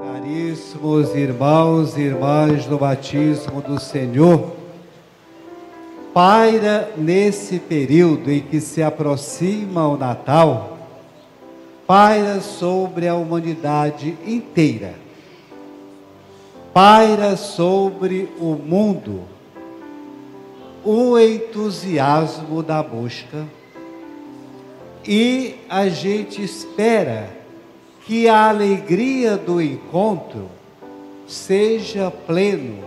Caríssimos irmãos e irmãs do batismo do Senhor, paira nesse período em que se aproxima o Natal, paira sobre a humanidade inteira, paira sobre o mundo o entusiasmo da busca e a gente espera que a alegria do encontro seja pleno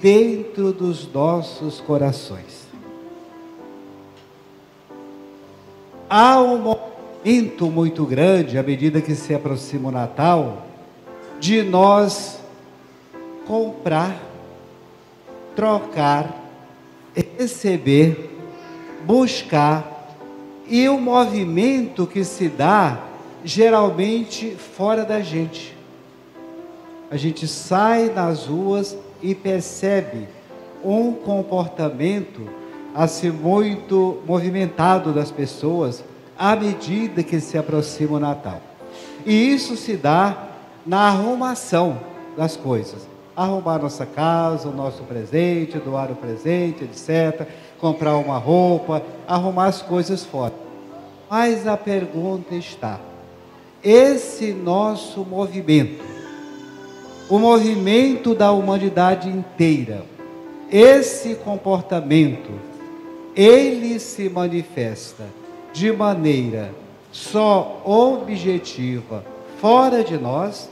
dentro dos nossos corações. Há um momento muito grande, à medida que se aproxima o Natal, de nós comprar, trocar, receber, buscar, e o movimento que se dá geralmente fora da gente. A gente sai nas ruas e percebe um comportamento assim muito movimentado das pessoas à medida que se aproxima o Natal. E isso se dá na arrumação das coisas. Arrumar nossa casa, o nosso presente, doar o presente, etc. Comprar uma roupa, arrumar as coisas fora. Mas a pergunta está: esse nosso movimento, o movimento da humanidade inteira, esse comportamento, ele se manifesta de maneira só objetiva, fora de nós,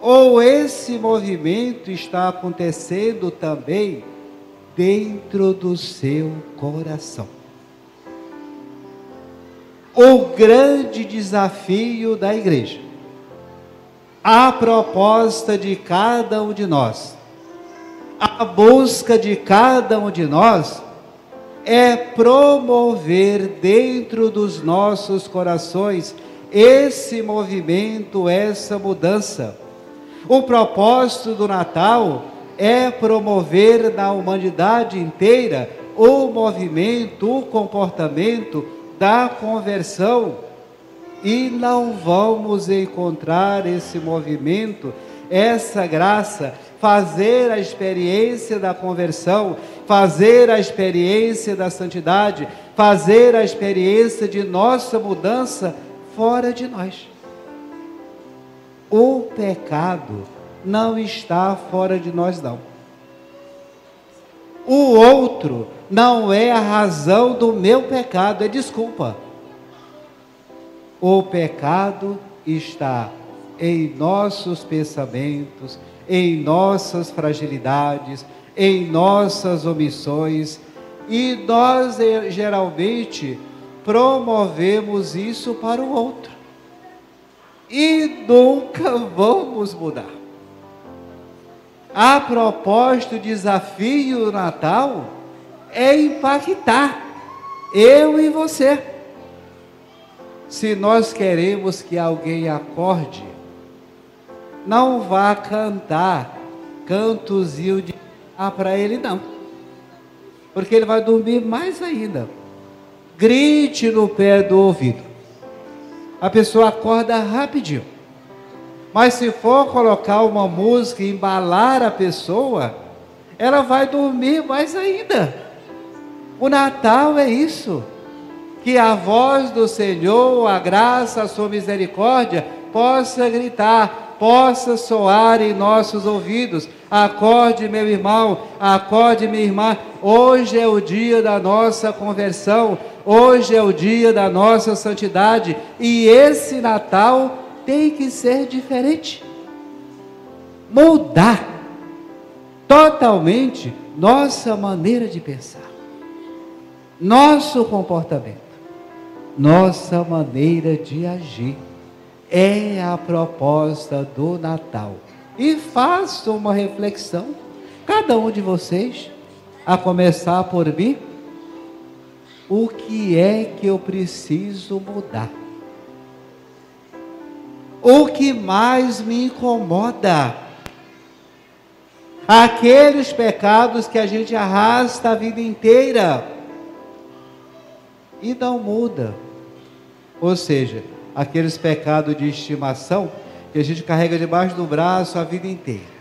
ou esse movimento está acontecendo também dentro do seu coração? O grande desafio da igreja. A proposta de cada um de nós, a busca de cada um de nós é promover dentro dos nossos corações esse movimento, essa mudança. O propósito do Natal é promover na humanidade inteira o movimento, o comportamento da conversão e não vamos encontrar esse movimento, essa graça, fazer a experiência da conversão, fazer a experiência da santidade, fazer a experiência de nossa mudança fora de nós. O pecado não está fora de nós, não. O outro não é a razão do meu pecado, é desculpa. O pecado está em nossos pensamentos, em nossas fragilidades, em nossas omissões, e nós eh, geralmente promovemos isso para o outro. E nunca vamos mudar. A proposta, o desafio Natal é impactar eu e você. Se nós queremos que alguém acorde, não vá cantar cantozinho de ah, para ele não. Porque ele vai dormir mais ainda. Grite no pé do ouvido. A pessoa acorda rapidinho. Mas se for colocar uma música e embalar a pessoa, ela vai dormir mais ainda. O Natal é isso. Que a voz do Senhor, a graça, a sua misericórdia, possa gritar, possa soar em nossos ouvidos. Acorde, meu irmão, acorde, minha irmã. Hoje é o dia da nossa conversão, hoje é o dia da nossa santidade, e esse Natal tem que ser diferente. Mudar totalmente nossa maneira de pensar, nosso comportamento, nossa maneira de agir. É a proposta do Natal. E faça uma reflexão, cada um de vocês, a começar por mim, o que é que eu preciso mudar? o que mais me incomoda. Aqueles pecados que a gente arrasta a vida inteira e não muda. Ou seja, aqueles pecados de estimação que a gente carrega debaixo do braço a vida inteira.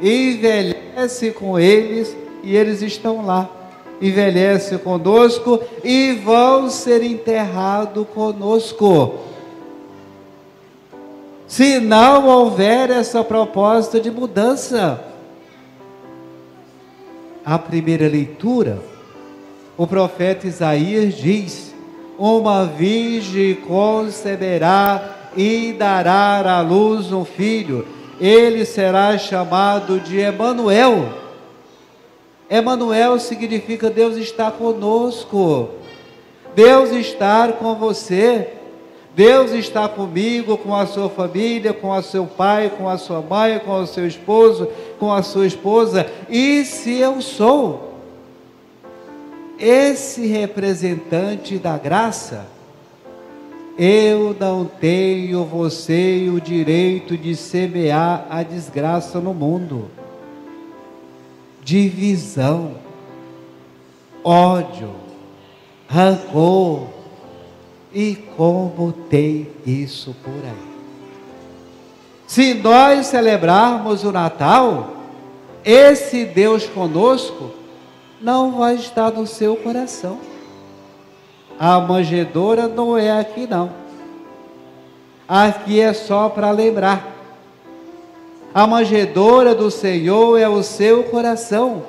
Envelhece com eles e eles estão lá. Envelhece conosco e vão ser enterrados conosco. Se não houver essa proposta de mudança. A primeira leitura, o profeta Isaías diz: Uma virgem conceberá e dará à luz um filho. Ele será chamado de Emanuel. Emanuel significa Deus está conosco. Deus está com você. Deus está comigo, com a sua família, com o seu pai, com a sua mãe, com o seu esposo, com a sua esposa. E se eu sou esse representante da graça, eu não tenho você o direito de semear a desgraça no mundo. Divisão, ódio, rancor. E como tem isso por aí? Se nós celebrarmos o Natal, esse Deus conosco não vai estar no seu coração. A manjedoura não é aqui não. Aqui é só para lembrar. A manjedoura do Senhor é o seu coração.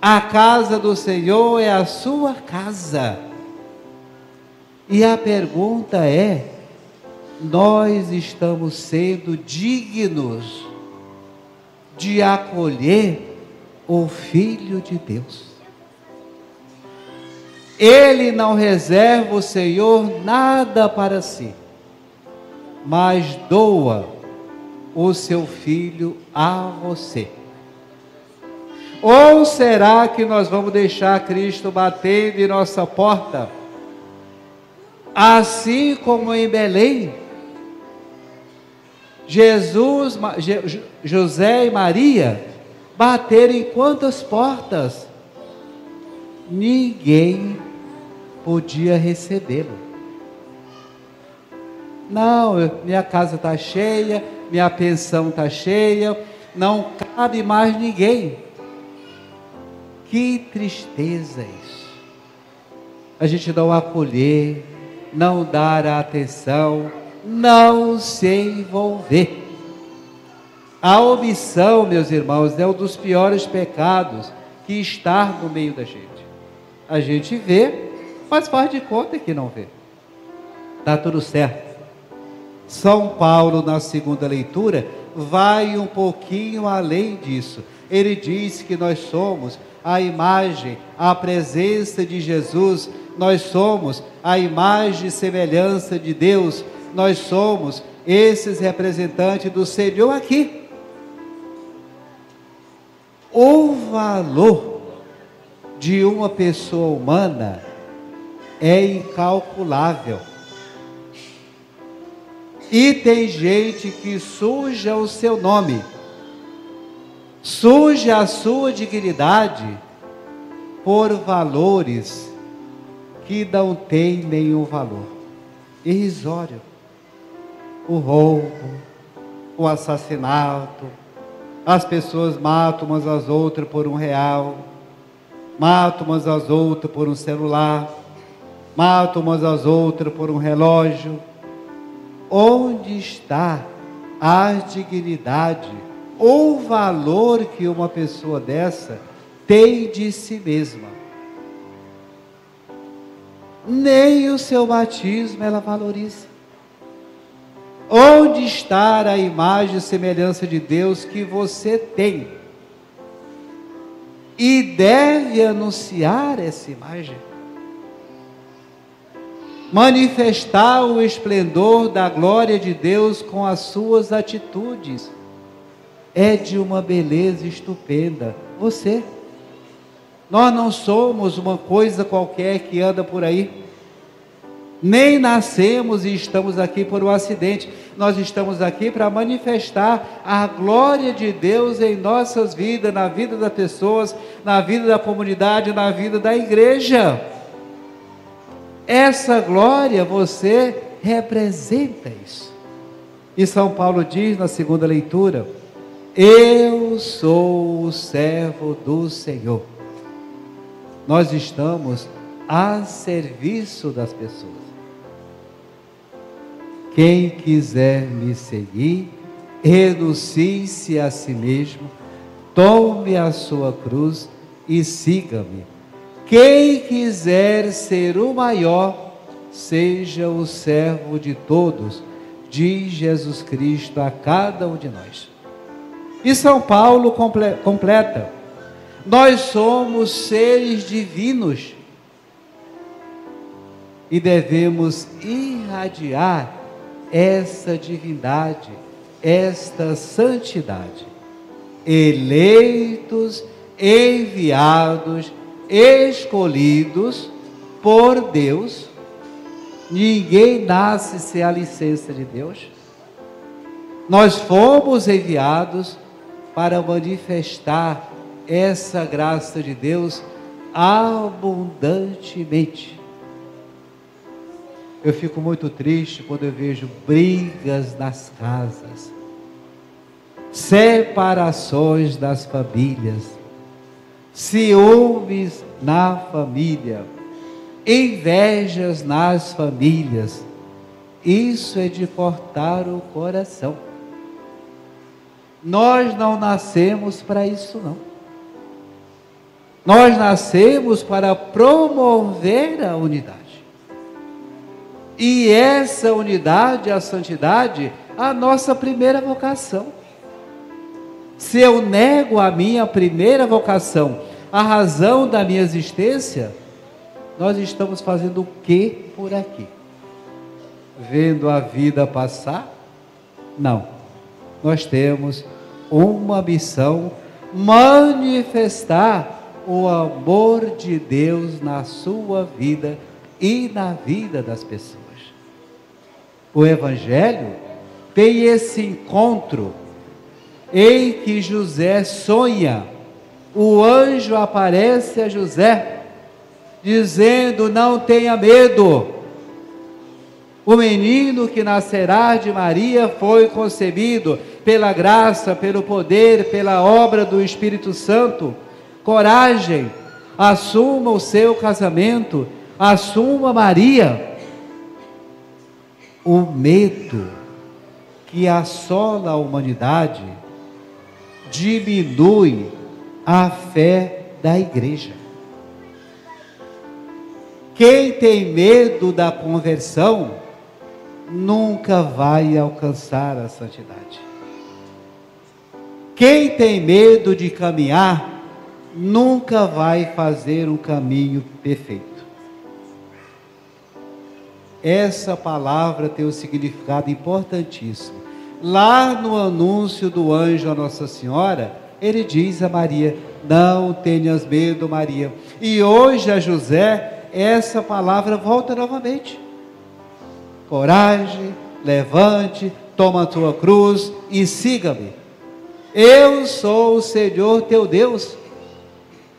A casa do Senhor é a sua casa. E a pergunta é: nós estamos sendo dignos de acolher o Filho de Deus? Ele não reserva o Senhor nada para si, mas doa o seu filho a você. Ou será que nós vamos deixar Cristo batendo em nossa porta? Assim como em Belém, Jesus, José e Maria bateram em quantas portas? Ninguém podia recebê-lo. Não, minha casa está cheia, minha pensão está cheia, não cabe mais ninguém. Que tristeza isso. A gente não acolher, não dar atenção, não se envolver. A omissão, meus irmãos, é um dos piores pecados que estar no meio da gente. A gente vê, mas faz de conta que não vê. Está tudo certo. São Paulo, na segunda leitura, vai um pouquinho além disso. Ele diz que nós somos a imagem, a presença de Jesus, nós somos a imagem e semelhança de Deus, nós somos esses representantes do Senhor aqui. O valor de uma pessoa humana é incalculável. E tem gente que suja o seu nome, suja a sua dignidade por valores que não têm nenhum valor. Irrisório. O roubo, o assassinato, as pessoas matam umas às outras por um real, matam umas às outras por um celular matam umas às outras por um relógio. Onde está a dignidade ou valor que uma pessoa dessa tem de si mesma? Nem o seu batismo ela valoriza. Onde está a imagem e semelhança de Deus que você tem? E deve anunciar essa imagem manifestar o esplendor da glória de Deus com as suas atitudes. É de uma beleza estupenda. Você. Nós não somos uma coisa qualquer que anda por aí. Nem nascemos e estamos aqui por um acidente. Nós estamos aqui para manifestar a glória de Deus em nossas vidas, na vida das pessoas, na vida da comunidade, na vida da igreja. Essa glória você representa isso. E São Paulo diz na segunda leitura: Eu sou o servo do Senhor. Nós estamos a serviço das pessoas. Quem quiser me seguir, renuncie-se a si mesmo, tome a sua cruz e siga-me. Quem quiser ser o maior, seja o servo de todos, diz Jesus Cristo a cada um de nós. E São Paulo completa: nós somos seres divinos e devemos irradiar essa divindade, esta santidade. Eleitos, enviados, escolhidos por Deus. Ninguém nasce sem a licença de Deus. Nós fomos enviados para manifestar essa graça de Deus abundantemente. Eu fico muito triste quando eu vejo brigas nas casas, separações das famílias, ciúmes na família, invejas nas famílias. Isso é de cortar o coração. Nós não nascemos para isso, não. Nós nascemos para promover a unidade. E essa unidade, a santidade, a nossa primeira vocação. Se eu nego a minha primeira vocação, a razão da minha existência, nós estamos fazendo o que por aqui? Vendo a vida passar? Não. Nós temos uma missão manifestar o amor de Deus na sua vida e na vida das pessoas o Evangelho tem esse encontro em que José sonha. O anjo aparece a José, dizendo: Não tenha medo. O menino que nascerá de Maria foi concebido pela graça, pelo poder, pela obra do Espírito Santo. Coragem, assuma o seu casamento, assuma Maria o medo que assola a humanidade diminui a fé da igreja. Quem tem medo da conversão nunca vai alcançar a santidade. Quem tem medo de caminhar nunca vai fazer um caminho perfeito essa palavra tem um significado importantíssimo. Lá no anúncio do anjo a Nossa Senhora, ele diz a Maria: Não tenhas medo, Maria. E hoje a José, essa palavra volta novamente. Coragem, levante, toma a tua cruz e siga-me. Eu sou o Senhor teu Deus.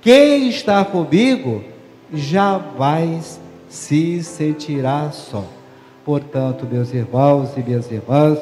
Quem está comigo jamais se sentirá só. Portanto, meus irmãos e minhas irmãs,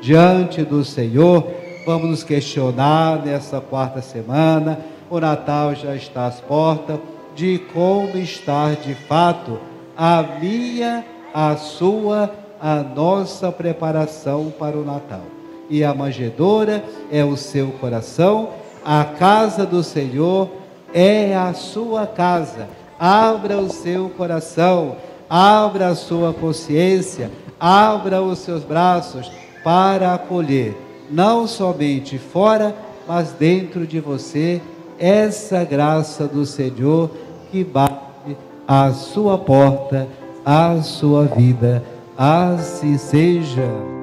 diante do Senhor, vamos nos questionar nessa quarta semana. O Natal já está às portas, de como estar de fato a minha, a sua, a nossa preparação para o Natal. E a manjedoura é o seu coração, a casa do Senhor é a sua casa abra o seu coração, abra a sua consciência, abra os seus braços para acolher, não somente fora, mas dentro de você, essa graça do Senhor que bate à sua porta, à sua vida. Assim seja.